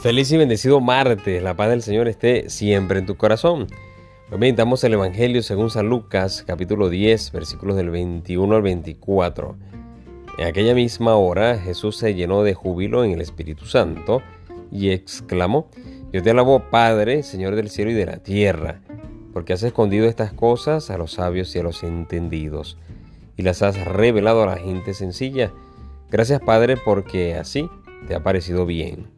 Feliz y bendecido martes. La paz del Señor esté siempre en tu corazón. Hoy meditamos el Evangelio según San Lucas, capítulo 10, versículos del 21 al 24. En aquella misma hora Jesús se llenó de júbilo en el Espíritu Santo y exclamó, Yo te alabo Padre, Señor del cielo y de la tierra, porque has escondido estas cosas a los sabios y a los entendidos, y las has revelado a la gente sencilla. Gracias Padre, porque así te ha parecido bien.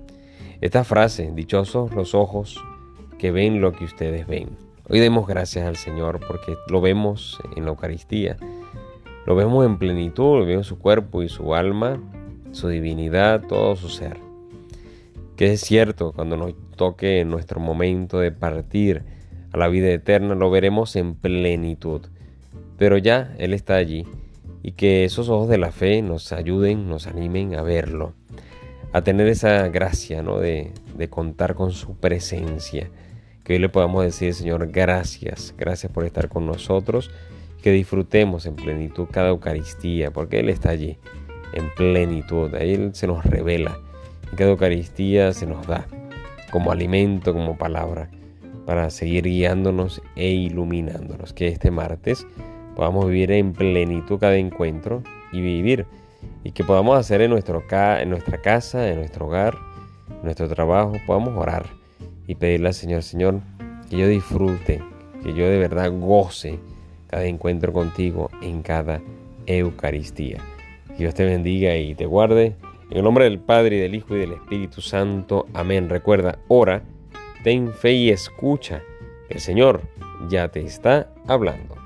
Esta frase, dichosos los ojos que ven lo que ustedes ven. Hoy demos gracias al Señor porque lo vemos en la Eucaristía. Lo vemos en plenitud, lo vemos su cuerpo y su alma, su divinidad, todo su ser. Que es cierto, cuando nos toque nuestro momento de partir a la vida eterna, lo veremos en plenitud. Pero ya Él está allí y que esos ojos de la fe nos ayuden, nos animen a verlo a tener esa gracia ¿no? de, de contar con su presencia. Que hoy le podamos decir, Señor, gracias, gracias por estar con nosotros, que disfrutemos en plenitud cada Eucaristía, porque Él está allí, en plenitud, ahí Él se nos revela, y cada Eucaristía se nos da como alimento, como palabra, para seguir guiándonos e iluminándonos, que este martes podamos vivir en plenitud cada encuentro y vivir y que podamos hacer en, nuestro en nuestra casa, en nuestro hogar, en nuestro trabajo, podamos orar y pedirle al Señor, Señor, que yo disfrute, que yo de verdad goce cada encuentro contigo en cada Eucaristía. Que Dios te bendiga y te guarde. En el nombre del Padre, y del Hijo y del Espíritu Santo. Amén. Recuerda, ora, ten fe y escucha. El Señor ya te está hablando.